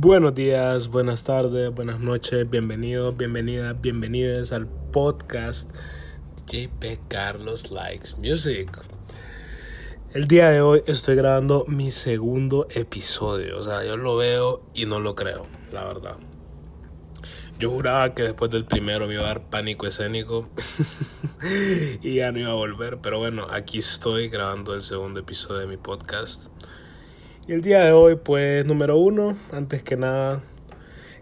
Buenos días, buenas tardes, buenas noches, bienvenidos, bienvenidas, bienvenidas al podcast JP Carlos Likes Music. El día de hoy estoy grabando mi segundo episodio, o sea, yo lo veo y no lo creo, la verdad. Yo juraba que después del primero me iba a dar pánico escénico y ya no iba a volver, pero bueno, aquí estoy grabando el segundo episodio de mi podcast. Y el día de hoy, pues, número uno, antes que nada,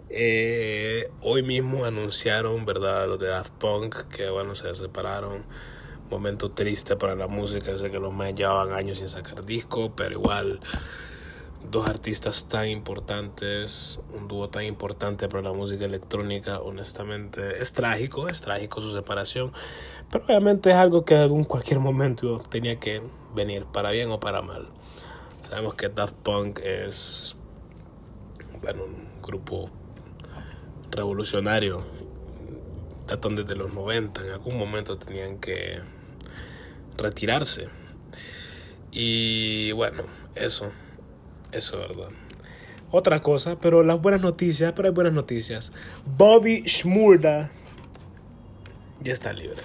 eh, hoy mismo anunciaron, ¿verdad? Los de Daft Punk, que bueno, se separaron. Momento triste para la música, sé que los más llevaban años sin sacar disco, pero igual, dos artistas tan importantes, un dúo tan importante para la música electrónica, honestamente, es trágico, es trágico su separación, pero obviamente es algo que en algún cualquier momento tenía que venir, para bien o para mal. Sabemos que Daft Punk es bueno, un grupo revolucionario. Datan desde los 90. En algún momento tenían que retirarse. Y bueno, eso. Eso es verdad. Otra cosa, pero las buenas noticias, pero hay buenas noticias. Bobby Shmurda ya está libre.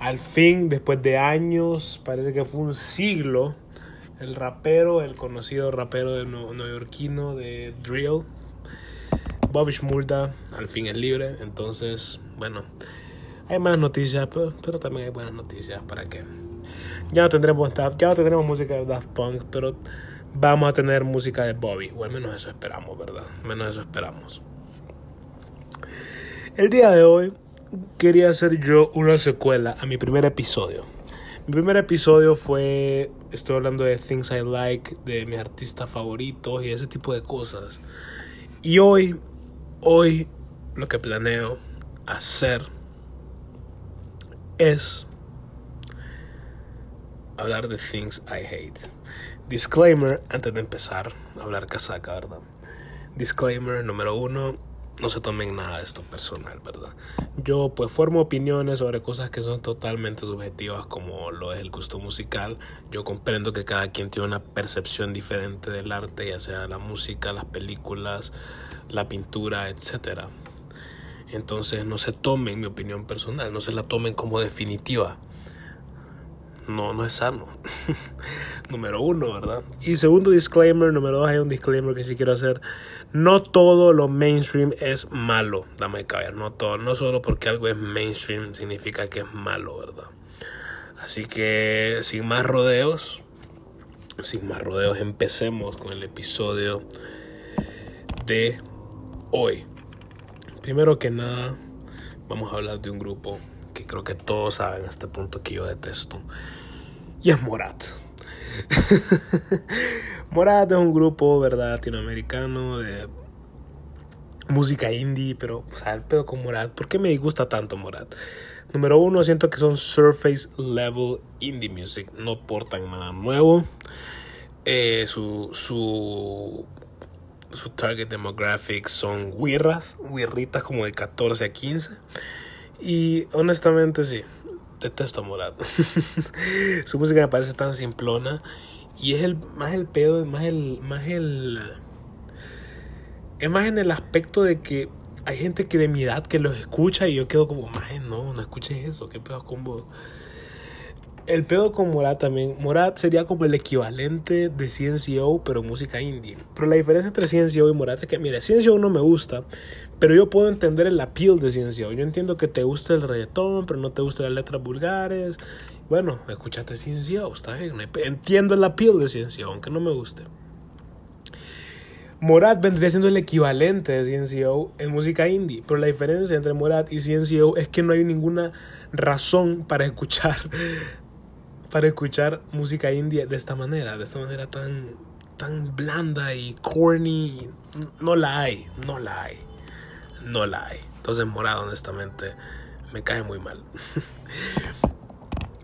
Al fin, después de años, parece que fue un siglo el rapero, el conocido rapero de neoyorquino de Drill, Bobby Shmurda, al fin es libre. Entonces, bueno, hay malas noticias, pero, también hay buenas noticias. ¿Para qué? Ya no tendremos ya no tendremos música de Daft Punk, pero vamos a tener música de Bobby. O al menos eso esperamos, ¿verdad? Menos eso esperamos. El día de hoy quería hacer yo una secuela a mi primer episodio. Mi primer episodio fue, estoy hablando de Things I Like, de mis artistas favoritos y ese tipo de cosas. Y hoy, hoy lo que planeo hacer es hablar de Things I Hate. Disclaimer antes de empezar a hablar casaca, ¿verdad? Disclaimer número uno no se tomen nada de esto personal, ¿verdad? Yo pues formo opiniones sobre cosas que son totalmente subjetivas como lo es el gusto musical. Yo comprendo que cada quien tiene una percepción diferente del arte, ya sea la música, las películas, la pintura, etc. Entonces no se tomen mi opinión personal, no se la tomen como definitiva. No, no es sano. número uno, ¿verdad? Y segundo disclaimer, número dos, hay un disclaimer que sí quiero hacer no todo lo mainstream es malo, dame caber, no todo, no solo porque algo es mainstream significa que es malo, ¿verdad? Así que sin más rodeos, sin más rodeos, empecemos con el episodio de hoy. Primero que nada, vamos a hablar de un grupo que creo que todos saben a este punto que yo detesto. Y es Morat. Morat es un grupo, ¿verdad? Latinoamericano de música indie, pero, o sea, el pedo con Morat. ¿Por qué me gusta tanto Morat? Número uno, siento que son surface level indie music. No portan nada nuevo. Eh, su, su, su target demographic son wirras, wirritas como de 14 a 15. Y honestamente, sí, detesto a Morat. Su música me parece tan simplona. Y es el más el pedo, más el. Más el. Es más en el aspecto de que hay gente que de mi edad que los escucha y yo quedo como, más no, no escuches eso, qué pedo con vos. El pedo con Morat también. Morat sería como el equivalente de CNCO, pero música indie. Pero la diferencia entre CNCO y Morat es que, mira, CNCO no me gusta, pero yo puedo entender el appeal de CNCO. Yo entiendo que te gusta el reggaetón, pero no te gustan las letras vulgares. Bueno, escuchaste CNCO, está bien. Entiendo el appeal de CNCO, aunque no me guste. Morat vendría siendo el equivalente de CNCO en música indie, pero la diferencia entre Morat y CNCO es que no hay ninguna razón para escuchar para escuchar música indie de esta manera, de esta manera tan, tan blanda y corny. No la hay, no la hay, no la hay. Entonces Morado honestamente me cae muy mal.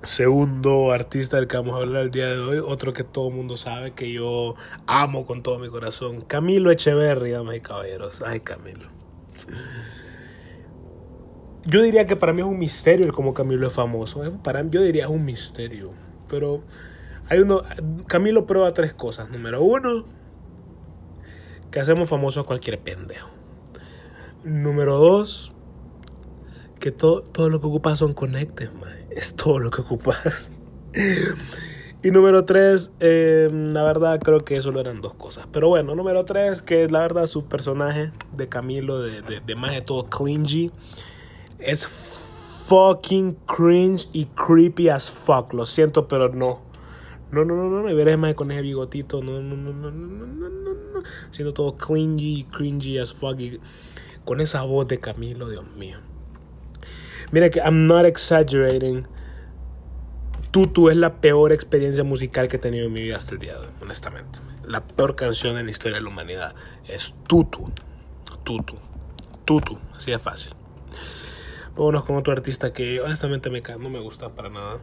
Segundo artista del que vamos a hablar el día de hoy, otro que todo el mundo sabe que yo amo con todo mi corazón, Camilo Echeverry, damas y caballeros. Ay, Camilo. Yo diría que para mí es un misterio el cómo Camilo es famoso. Para mí, yo diría es un misterio. Pero hay uno. Camilo prueba tres cosas. Número uno, que hacemos famoso a cualquier pendejo. Número dos, que todo, todo lo que ocupas son conectes, Es todo lo que ocupas. y número tres, em, la verdad creo que solo eran dos cosas. Pero bueno, número tres, que es la verdad su personaje de Camilo, de, de, más de todo clingy, es fucking cringe y creepy as fuck. Lo siento, pero no. No, no, no, no, no. Y más con ese bigotito. No, no, no, no, no, no, no. Siendo todo clingy, cringy as fuck. Y con esa voz de Camilo, Dios mío. Mira que I'm not exaggerating. Tutu es la peor experiencia musical que he tenido en mi vida hasta el día de hoy, honestamente. La peor canción en la historia de la humanidad es Tutu. Tutu. Tutu. Así de fácil. Vámonos con otro artista que honestamente me, no me gusta para nada.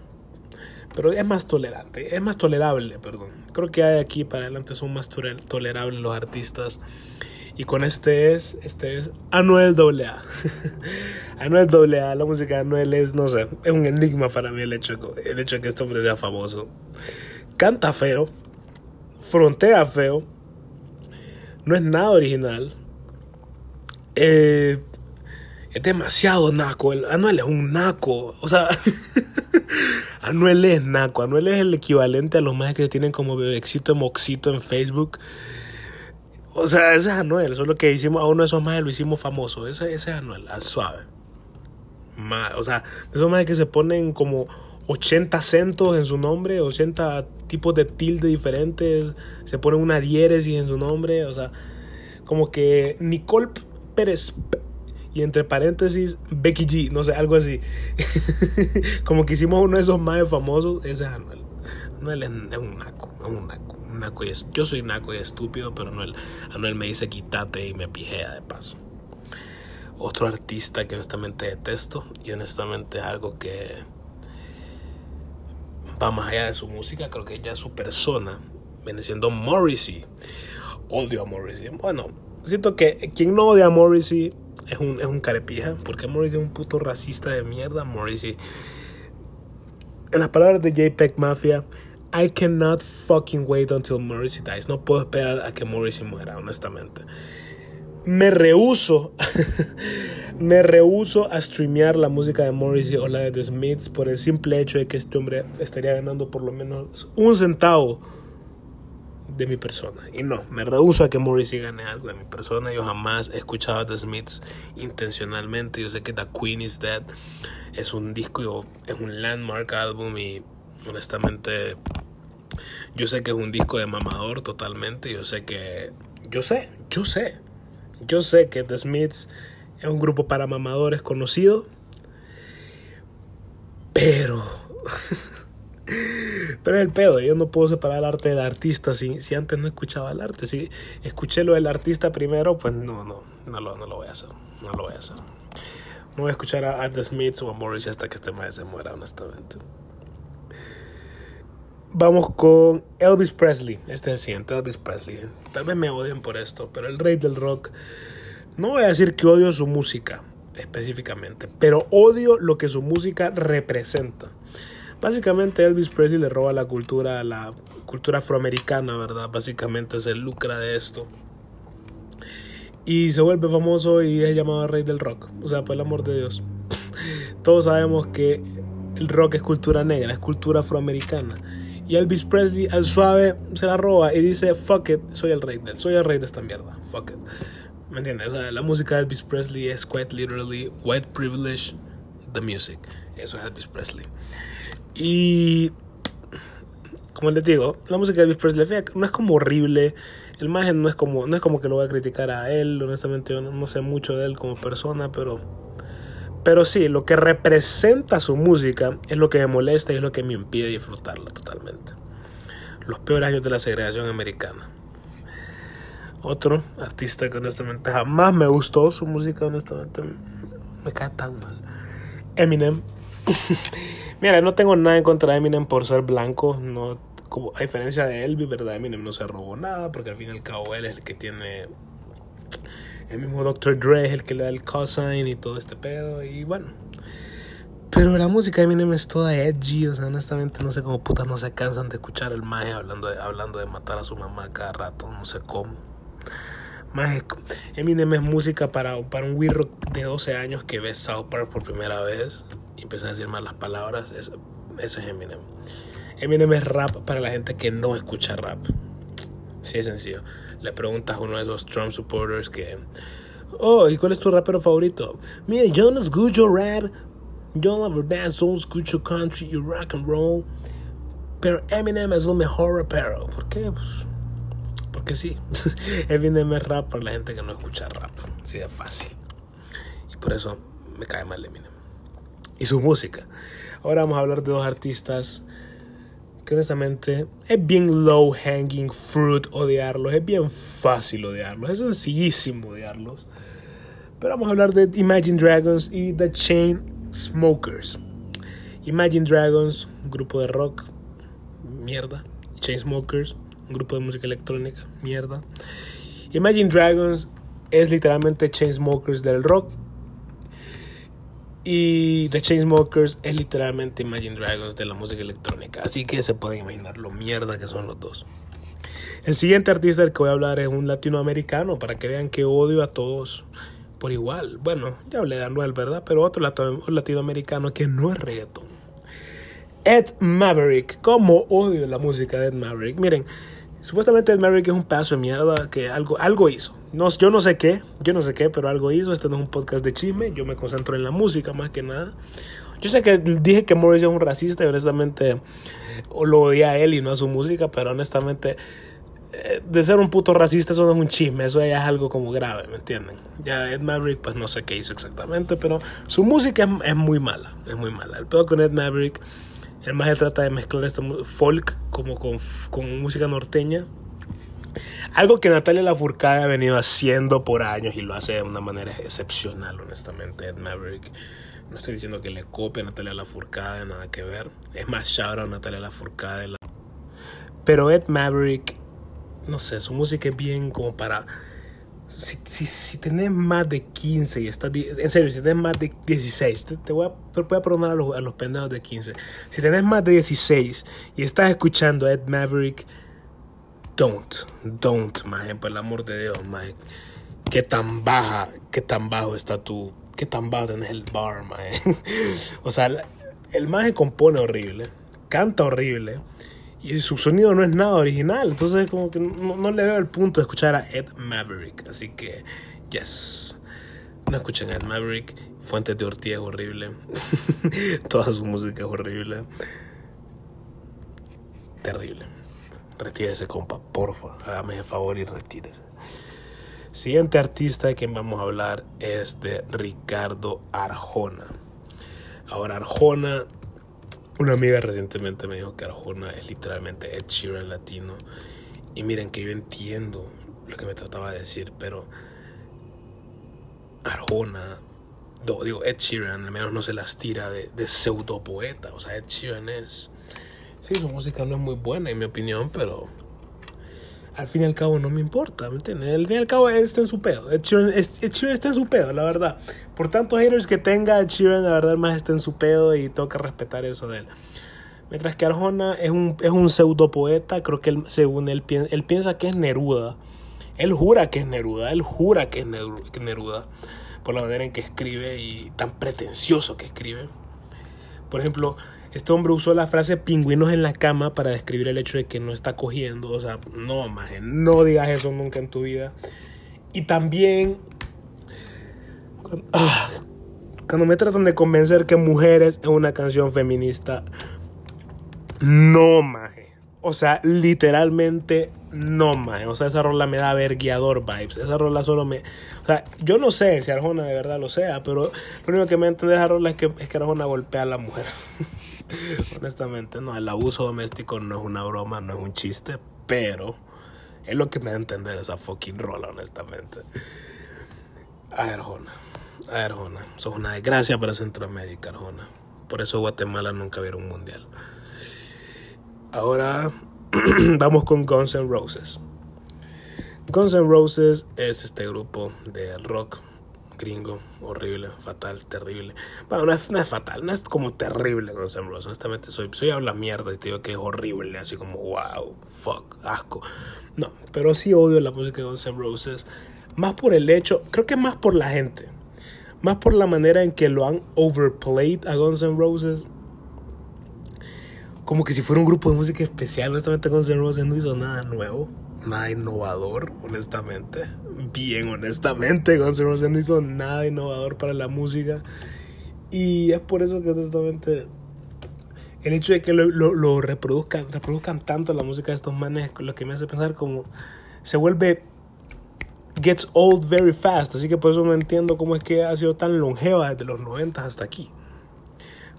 Pero es más tolerante, es más tolerable, perdón. Creo que hay aquí para adelante son más tolerables los artistas. Y con este es, este es Anuel AA. Anuel AA, la música de Anuel es, no sé, es un enigma para mí el hecho, el hecho de que este hombre sea famoso. Canta feo, frontea feo, no es nada original. Eh, es demasiado naco. Anuel es un naco. O sea, Anuel es naco. Anuel es el equivalente a los más que tienen como bebecito moxito en Facebook o sea, ese es Anuel. Eso es lo que hicimos. A uno de esos más lo hicimos famoso. Ese, ese es Anuel, al suave. o sea, esos más que se ponen como 80 acentos en su nombre, 80 tipos de tilde diferentes. Se ponen una diéresis en su nombre. O sea, como que Nicole Pérez y entre paréntesis Becky G, no sé, algo así. como que hicimos uno de esos más famosos, ese es Anuel. Anuel es, un naco, es un naco naco y yo soy naco y estúpido, pero Anuel, Anuel me dice quítate y me pijea de paso. Otro artista que honestamente detesto y honestamente es algo que va más allá de su música, creo que ya su persona viene siendo Morrissey. Odio a Morrissey. Bueno, siento que quien no odia a Morrissey es un, es un carepija, porque Morrissey es un puto racista de mierda. Morrissey, en las palabras de JPEG Mafia, I cannot fucking wait until Morrissey dies. No puedo esperar a que Morrissey muera, honestamente. Me rehuso, me rehuso a streamear la música de Morrissey o la de The Smiths por el simple hecho de que este hombre estaría ganando por lo menos un centavo de mi persona. Y no, me rehuso a que Morrissey gane algo de mi persona. Yo jamás he escuchado a The Smiths intencionalmente. Yo sé que The Queen is Dead es un disco, es un landmark album y honestamente yo sé que es un disco de mamador totalmente, yo sé que yo sé, yo sé. Yo sé que The Smiths es un grupo para mamadores conocido, pero pero es el pedo, yo no puedo separar el arte del artista si, si antes no escuchaba el arte. Si escuché lo del artista primero, pues no, no, no lo, no lo voy a hacer. No lo voy a hacer. No voy a escuchar a, The Smiths o a Morris hasta que este maestro se muera, honestamente. Vamos con Elvis Presley. Este es el siguiente, Elvis Presley. Tal vez me odien por esto, pero el rey del rock. No voy a decir que odio su música específicamente, pero odio lo que su música representa. Básicamente Elvis Presley le roba la cultura, la cultura afroamericana, ¿verdad? Básicamente se lucra de esto. Y se vuelve famoso y es llamado rey del rock. O sea, por el amor de Dios. Todos sabemos que el rock es cultura negra, es cultura afroamericana. Y Elvis Presley al suave se la roba y dice, fuck it, soy el rey de, soy el rey de esta mierda, fuck it. ¿Me entiendes? O sea, la música de Elvis Presley es quite literally white privilege, the music. Eso es Elvis Presley. Y como les digo, la música de Elvis Presley no es como horrible. El imagen no es como no es como que lo voy a criticar a él, honestamente yo no sé mucho de él como persona, pero pero sí, lo que representa su música es lo que me molesta y es lo que me impide disfrutarla totalmente. Los peores años de la segregación americana. Otro artista que honestamente jamás me gustó su música, honestamente me cae tan mal. Eminem. Mira, no tengo nada en contra de Eminem por ser blanco, no como a diferencia de Elvis, ¿verdad? Eminem no se robó nada porque al fin y al cabo él es el que tiene el mismo Dr. Dre es el que le da el cosign y todo este pedo. Y bueno. Pero la música de Eminem es toda edgy. O sea, honestamente no sé cómo putas no se cansan de escuchar el maje hablando de, hablando de matar a su mamá cada rato. No sé cómo. Más Eminem es música para, para un wirro de 12 años que ve South Park por primera vez y empieza a decir malas palabras. Es, ese es Eminem. Eminem es rap para la gente que no escucha rap. Sí, es sencillo. Le preguntas a uno de esos Trump supporters que. Oh, ¿y cuál es tu rapero favorito? Mira, yo no escucho rap. Yo la verdad solo escucho country y rock and roll. Pero Eminem es el mejor rapero. ¿Por qué? Pues, porque sí. Eminem es rap para la gente que no escucha rap. Así de fácil. Y por eso me cae mal Eminem. Y su música. Ahora vamos a hablar de dos artistas que honestamente es bien low hanging fruit odiarlos, es bien fácil odiarlos, es sencillísimo odiarlos. Pero vamos a hablar de Imagine Dragons y The Chain Smokers. Imagine Dragons, un grupo de rock, mierda. Chainsmokers, un grupo de música electrónica, mierda. Imagine Dragons es literalmente Chainsmokers del rock. Y The Chainsmokers es literalmente Imagine Dragons de la música electrónica. Así que se pueden imaginar lo mierda que son los dos. El siguiente artista del que voy a hablar es un latinoamericano, para que vean que odio a todos por igual. Bueno, ya hablé de Anuel, ¿verdad? Pero otro latinoamericano que no es reggaeton. Ed Maverick. ¿Cómo odio la música de Ed Maverick? Miren, supuestamente Ed Maverick es un pedazo de mierda que algo, algo hizo. No, yo no sé qué, yo no sé qué, pero algo hizo. Este no es un podcast de chisme, yo me concentro en la música más que nada. Yo sé que dije que Morris es un racista y honestamente lo odia a él y no a su música, pero honestamente eh, de ser un puto racista eso no es un chisme, eso ya es algo como grave, ¿me entienden? Ya Ed Maverick pues no sé qué hizo exactamente, pero su música es, es muy mala, es muy mala. El pedo con Ed Maverick el más trata de mezclar este folk como con, con música norteña. Algo que Natalia Lafourcade ha venido haciendo por años y lo hace de una manera excepcional, honestamente, Ed Maverick. No estoy diciendo que le copie a Natalia Lafourcade, nada que ver. Es más shout a Natalia Lafourcade. Pero Ed Maverick, no sé, su música es bien como para si, si, si, tenés más de 15 y estás. En serio, si tenés más de 16, te, voy, a, voy perdonar a los, a los pendejos de 15. Si tenés más de 16 y estás escuchando a Ed Maverick, don't, don't, maje, por el amor de Dios, maje. Qué tan baja, qué tan bajo está tu. Qué tan bajo tenés el bar, maje. o sea, el, el compone horrible, canta horrible y su sonido no es nada original. Entonces, como que no, le veo el punto de escuchar a Ed Maverick. Así que, yes. No escuchen a Ed Maverick. Fuentes de Ortiz es horrible. Toda su música es horrible. Terrible. Retírese, compa, porfa. Hágame el favor y retírese. Siguiente artista de quien vamos a hablar es de Ricardo Arjona. Ahora, Arjona una amiga recientemente me dijo que Arjona es literalmente Ed Sheeran latino. Y miren que yo entiendo lo que me trataba de decir, pero Arjona, digo Ed Sheeran, al menos no se las tira de, de pseudo poeta. O sea, Ed Sheeran es. Sí, su música no es muy buena en mi opinión, pero al fin y al cabo no me importa, ¿me entiendes? Al fin y al cabo está en su pedo. Ed Sheeran, está en su pedo, la verdad. Por tantos haters que tenga, Ed Sheeran la verdad más está en su pedo y toca respetar eso de él. Mientras que Arjona es un, es un pseudo poeta, creo que él, según él, él piensa que es Neruda. Él jura que es Neruda, él jura que es Neruda por la manera en que escribe y tan pretencioso que escribe. Por ejemplo, este hombre usó la frase pingüinos en la cama para describir el hecho de que no está cogiendo. O sea, no, maje, no digas eso nunca en tu vida. Y también, ah, cuando me tratan de convencer que mujeres es una canción feminista, no, maje. O sea, literalmente no, maje. O sea, esa rola me da verguiador vibes. Esa rola solo me. O sea, yo no sé si Arjona de verdad lo sea, pero lo único que me entiende de esa rola es que, es que Arjona golpea a la mujer. Honestamente, no, el abuso doméstico no es una broma, no es un chiste, pero es lo que me da a entender esa fucking rola, honestamente. Ay, Arjona, ay, Arjona, sos una desgracia para Centroamérica, Arjona. Por eso Guatemala nunca vieron un mundial. Ahora vamos con Guns N' Roses. Guns N' Roses es este grupo de rock gringo, horrible, fatal, terrible. Bueno, no es, fatal, no es como terrible con Sam Rose. Honestamente, soy, soy habla mierda y te digo que es horrible, así como wow, fuck, asco. No, pero sí odio la música de Guns Roses Más por el hecho, creo que más por la gente. Más por la manera en que lo han overplayed a Guns N' Roses. Como que si fuera un grupo de música especial. Honestamente, Guns N' Roses no hizo nada nuevo. Nada innovador, honestamente. Bien, honestamente, Guns N' Roses no hizo nada innovador para la música. Y es por eso que, honestamente, el hecho de que lo, lo, lo, reproduzcan, reproduzcan tanto la música de estos manes, lo que me hace pensar como se vuelve gets old very fast, así que por eso no entiendo cómo es que ha sido tan longeva desde los 90 hasta aquí.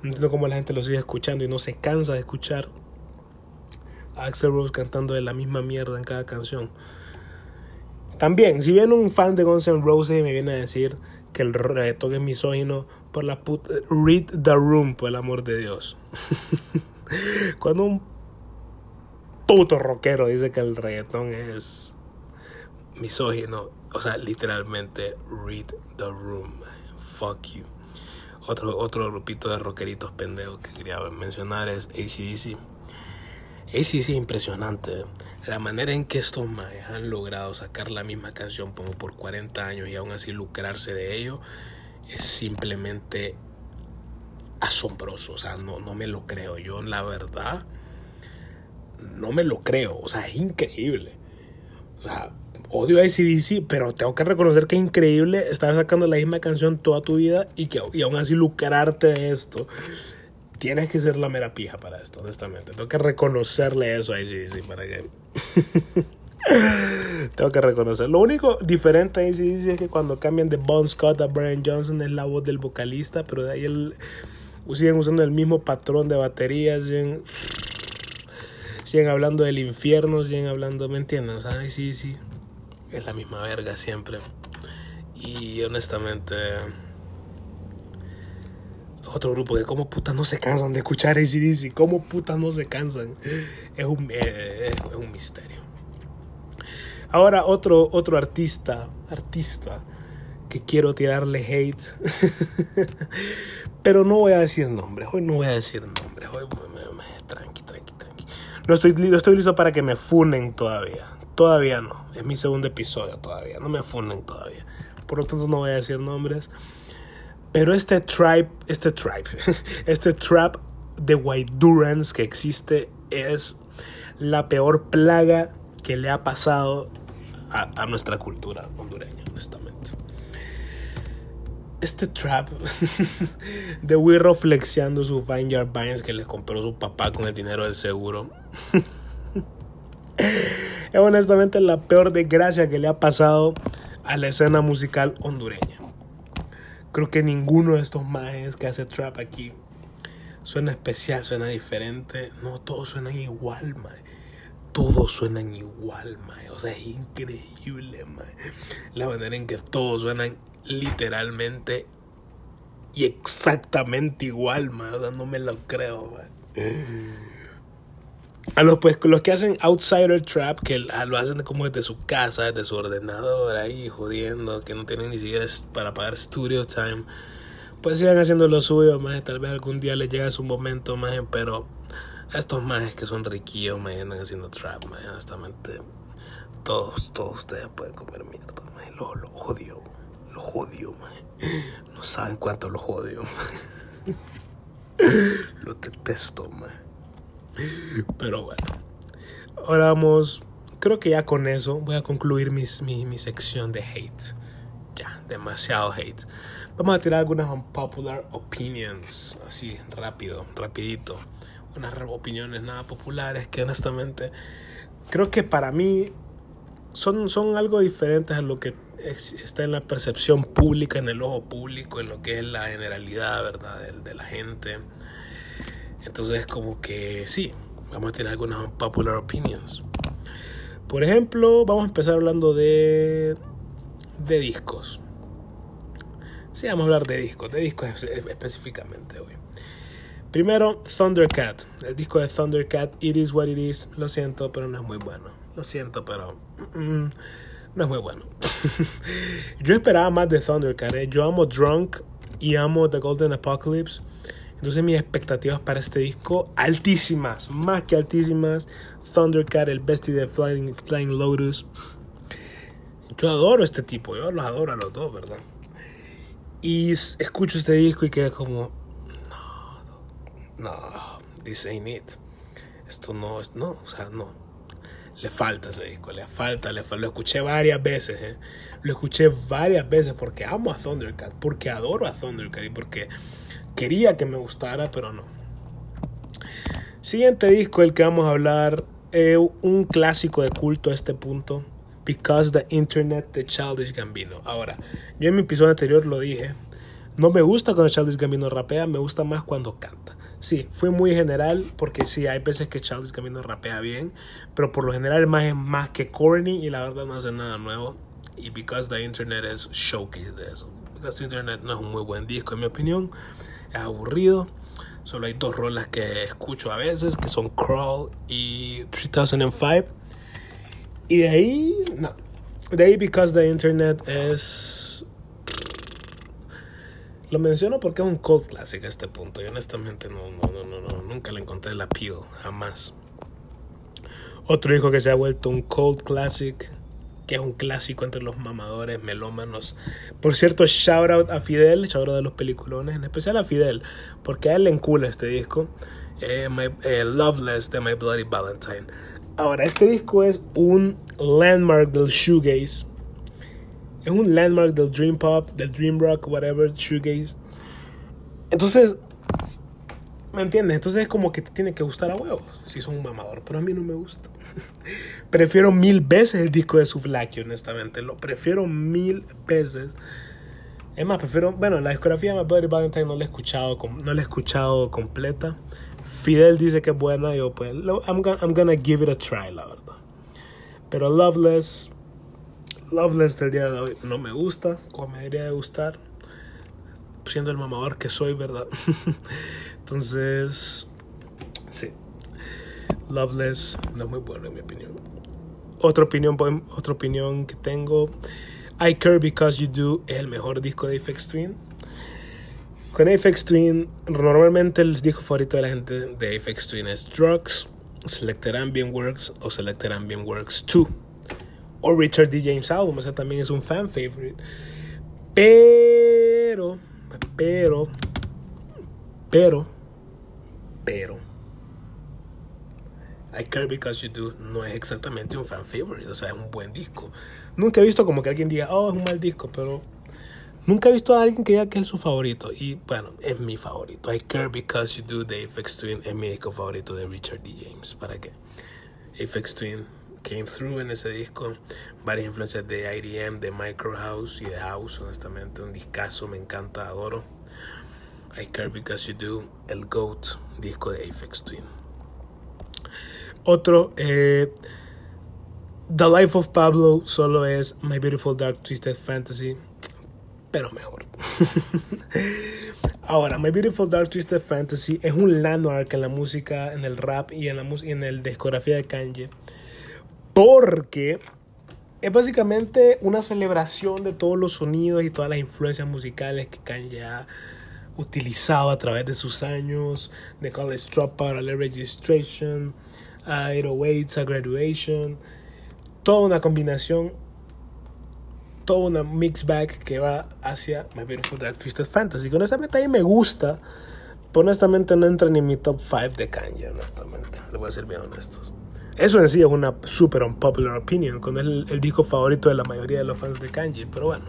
No entiendo cómo la gente lo sigue escuchando y no se cansa de escuchar Axel Rose cantando de la misma mierda en cada canción. También, si viene un fan de Guns N' Roses me viene a decir que el reggaetón es misógino, por la puta. Read the room, por el amor de Dios. Cuando un puto rockero dice que el reggaetón es misógino, o sea, literalmente, read the room. Fuck you. Otro, otro grupito de rockeritos pendejos que quería mencionar es ACDC. Es impresionante. La manera en que estos maes han logrado sacar la misma canción como por 40 años y aún así lucrarse de ello es simplemente asombroso. O sea, no, no me lo creo. Yo, la verdad, no me lo creo. O sea, es increíble. O sea, odio a ACDC, pero tengo que reconocer que es increíble estar sacando la misma canción toda tu vida y, que, y aún así lucrarte de esto. Tienes que ser la mera pija para esto, honestamente. Tengo que reconocerle eso a ACDC para que. Tengo que reconocer. Lo único diferente ahí sí es que cuando cambian de Bon Scott a Brian Johnson es la voz del vocalista, pero de ahí el, siguen usando el mismo patrón de baterías, siguen, siguen hablando del infierno, siguen hablando, ¿me entienden? O sea, sí, es la misma verga siempre. Y honestamente, otro grupo que como putas no se cansan de escuchar ACDC, como putas no se cansan, es un, eh, es un misterio. Ahora otro, otro artista, artista, que quiero tirarle hate. Pero no voy a decir nombres, hoy no voy a decir nombres, hoy tranqui, tranqui, tranqui. No estoy, no estoy listo para que me funen todavía. Todavía no, es mi segundo episodio todavía, no me funen todavía. Por lo tanto no voy a decir nombres. Pero este tribe, este tribe, este trap de White Durance que existe es la peor plaga que le ha pasado a, nuestra cultura hondureña, honestamente. Este trap de Wirro flexiando sus Vineyard Vines que les compró su papá con el dinero del seguro. es honestamente la peor desgracia que le ha pasado a la escena musical hondureña. Creo que ninguno de estos majes que hace trap aquí suena especial, suena diferente. No, todos suenan igual, mae todos suenan igual, mae. O sea, es increíble, mae. La manera en que todos suenan literalmente y exactamente igual, mae. O sea, no me lo creo, mae. A los, pues, los que hacen Outsider Trap, que lo hacen como desde su casa, desde su ordenador, ahí jodiendo, que no tienen ni siquiera para pagar studio time, pues sigan haciendo lo suyo, más tal vez algún día les llegue su momento, más pero estos majes que son riquillos, me andan haciendo trap, man, honestamente. Todos, todos ustedes pueden comer mierda, man. Lo, lo odio, lo odio, man. No saben cuánto lo odio, man. Lo detesto, man. Pero bueno. Ahora vamos. Creo que ya con eso voy a concluir mis, mi, mi sección de hate. Ya, demasiado hate. Vamos a tirar algunas unpopular opinions. Así, rápido, rapidito unas opiniones nada populares que honestamente creo que para mí son, son algo diferentes a lo que está en la percepción pública, en el ojo público, en lo que es la generalidad, ¿verdad? De, de la gente. Entonces, como que sí, vamos a tener algunas popular opinions. Por ejemplo, vamos a empezar hablando de, de discos. Sí, vamos a hablar de discos, de discos específicamente hoy. Primero, Thundercat. El disco de Thundercat, It Is What It Is. Lo siento, pero no es muy bueno. Lo siento, pero mm, no es muy bueno. Yo esperaba más de Thundercat. ¿eh? Yo amo Drunk y amo The Golden Apocalypse. Entonces mis expectativas para este disco altísimas, más que altísimas. Thundercat, el bestie de Flying, Lotus. yo adoro este tipo, yo los adoro a los dos, ¿verdad? Y escucho este disco y queda como, no, no, this ain't it. Esto no no, o sea, no. Le falta ese disco, le falta, le falta. Lo escuché varias veces, ¿eh? Lo escuché varias veces porque amo a Thundercat, porque adoro a Thundercat y porque quería que me gustara, pero no. Siguiente disco, el que vamos a hablar, es un clásico de culto a este punto. Because the Internet de Childish Gambino. Ahora, yo en mi episodio anterior lo dije. No me gusta cuando Childish Gambino rapea, me gusta más cuando canta. Sí, fue muy general porque sí, hay veces que Childish Gambino rapea bien, pero por lo general más es más que corny y la verdad no hace nada nuevo. Y Because the Internet es showcase de eso. Because the Internet no es un muy buen disco en mi opinión, es aburrido. Solo hay dos rolas que escucho a veces, que son Crawl y 3005. Y de ahí, no. De ahí, because the internet es. Lo menciono porque es un cult classic a este punto. Y honestamente no, no, no, no, nunca le encontré la appeal, jamás. Otro disco que se ha vuelto un cult classic, que es un clásico entre los mamadores, melómanos. Por cierto, shout out a Fidel, shout out de los peliculones, en especial a Fidel, porque a él le encula este disco. Eh, eh, Loveless de My Bloody Valentine. Ahora, este disco es un landmark del shoegaze. Es un landmark del dream pop, del dream rock, whatever, shoegaze. Entonces, ¿me entiendes? Entonces es como que te tiene que gustar a huevos si son un mamador, pero a mí no me gusta. prefiero mil veces el disco de Suflakio, honestamente. Lo prefiero mil veces. Es más, prefiero, bueno, la discografía de My Bloody Valentine no la he escuchado, no la he escuchado completa. Fidel dice que es buena, yo pues, I'm gonna, I'm gonna give it a try, la verdad. Pero Loveless, Loveless del día de hoy no me gusta, como me debería de gustar, siendo el mamador que soy, ¿verdad? Entonces, sí, Loveless no es muy bueno en mi opinión. Otra opinión, otra opinión que tengo, I Care Because You Do es el mejor disco de Apex Twin con Apex Twin, normalmente el disco favorito de la gente de Apex Twin es Drugs, Selected Ambient Works o Selected Ambient Works 2. O Richard D. James Album, o sea, también es un fan favorite. Pero, pero, pero, pero, I Care Because You Do no es exactamente un fan favorite, o sea, es un buen disco. Nunca he visto como que alguien diga, oh, es un mal disco, pero Nunca he visto a alguien que diga que es su favorito. Y bueno, es mi favorito. I Care Because You Do de Apex Twin es mi disco favorito de Richard D. James. ¿Para qué? Apex Twin came through en ese disco. Varias influencias de IDM, de Micro House y de House, honestamente. Un discazo, me encanta, adoro. I Care Because You Do, el GOAT, disco de Apex Twin. Otro, eh, The Life of Pablo solo es My Beautiful Dark Twisted Fantasy pero mejor. Ahora, My Beautiful Dark Twisted Fantasy es un landmark en la música, en el rap y en la y en el discografía de Kanye. Porque es básicamente una celebración de todos los sonidos y todas las influencias musicales que Kanye ha utilizado a través de sus años, de College Dropout a Registration, a 808, a Graduation, toda una combinación toda una mix bag que va hacia My Beautiful Dark Twisted Fantasy. Con esta meta ahí me gusta. Pero honestamente no entra ni en mi top 5 de Kanye, honestamente. Le voy a ser bien honestos. Eso en sí es una super unpopular opinion, con el, el disco favorito de la mayoría de los fans de Kanye, pero bueno.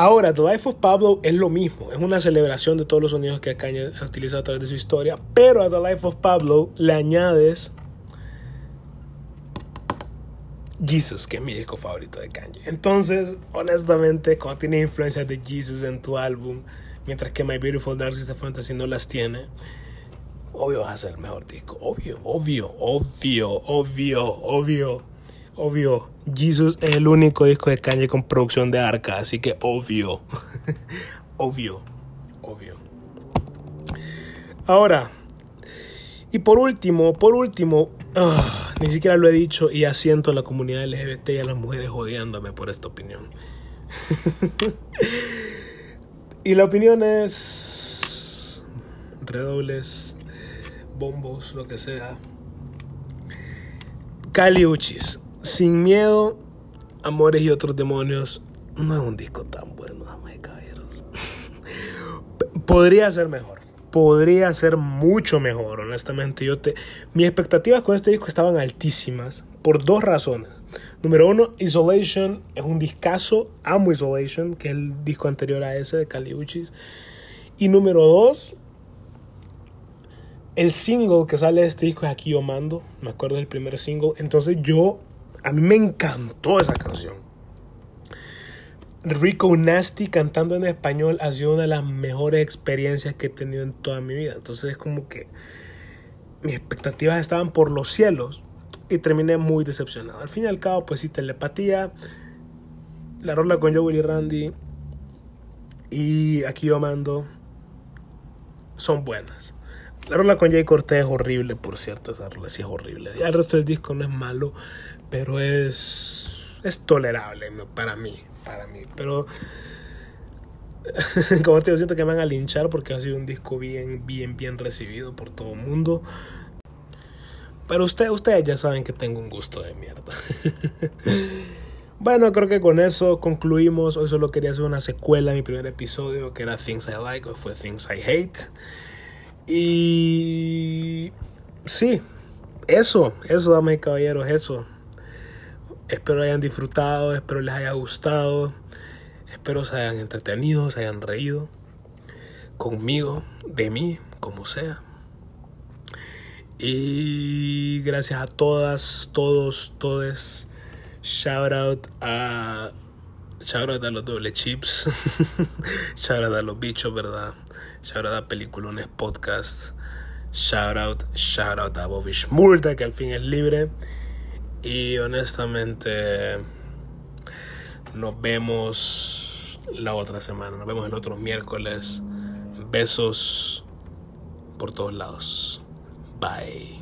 Ahora, The Life of Pablo es lo mismo, es una celebración de todos los sonidos que Kanye ha utilizado a través de su historia, pero a The Life of Pablo le añades Jesus, que es mi disco favorito de Kanye. Entonces, honestamente, cuando tienes influencias de Jesus en tu álbum, mientras que My Beautiful Dark Twisted Fantasy no las tiene, obvio vas a ser el mejor disco. Obvio, obvio, obvio, obvio, obvio, obvio. Jesus es el único disco de Kanye con producción de arca, así que obvio, obvio, obvio. Ahora, y por último, por último, Ah, ni siquiera lo he dicho y asiento a la comunidad LGBT y a las mujeres odiándome por esta opinión. y la opinión es redobles, bombos, lo que sea. Caliuchis, sin miedo Amores y otros demonios no es un disco tan bueno, damas y caballeros. Podría ser mejor. Podría ser mucho mejor, honestamente. Yo te... Mis expectativas con este disco estaban altísimas por dos razones. Número uno, Isolation es un discazo. Amo Isolation, que es el disco anterior a ese de Caliuchis. Y número dos, el single que sale de este disco es Aquí Yo Mando. Me acuerdo del primer single. Entonces yo, a mí me encantó esa canción. Rico Nasty cantando en español ha sido una de las mejores experiencias que he tenido en toda mi vida. Entonces es como que mis expectativas estaban por los cielos y terminé muy decepcionado. Al fin y al cabo, pues sí, telepatía, la rola con Joe y Randy y aquí yo mando son buenas. La rola con Jay Cortez es horrible, por cierto, esa rola sí es horrible. El resto del disco no es malo, pero es, es tolerable para mí para mí. Pero, como te digo, siento que me van a linchar porque ha sido un disco bien, bien, bien recibido por todo el mundo. Pero ustedes, ustedes ya saben que tengo un gusto de mierda. bueno, creo que con eso concluimos. Hoy solo quería hacer una secuela a mi primer episodio, que era Things I Like, o fue Things I Hate. Y sí, eso, eso, damas caballeros, eso. Espero hayan disfrutado, espero les haya gustado, espero se hayan entretenido, se hayan reído conmigo, de mí, como sea. Y gracias a todas, todos, todes. Shout out a. Shout out a los doble chips. shout out a los bichos, ¿verdad? Shout out a Peliculones Podcast. Shout out, shout out a Bobby Schmurda, que al fin es libre. Y honestamente, nos vemos la otra semana. Nos vemos el otro miércoles. Besos por todos lados. Bye.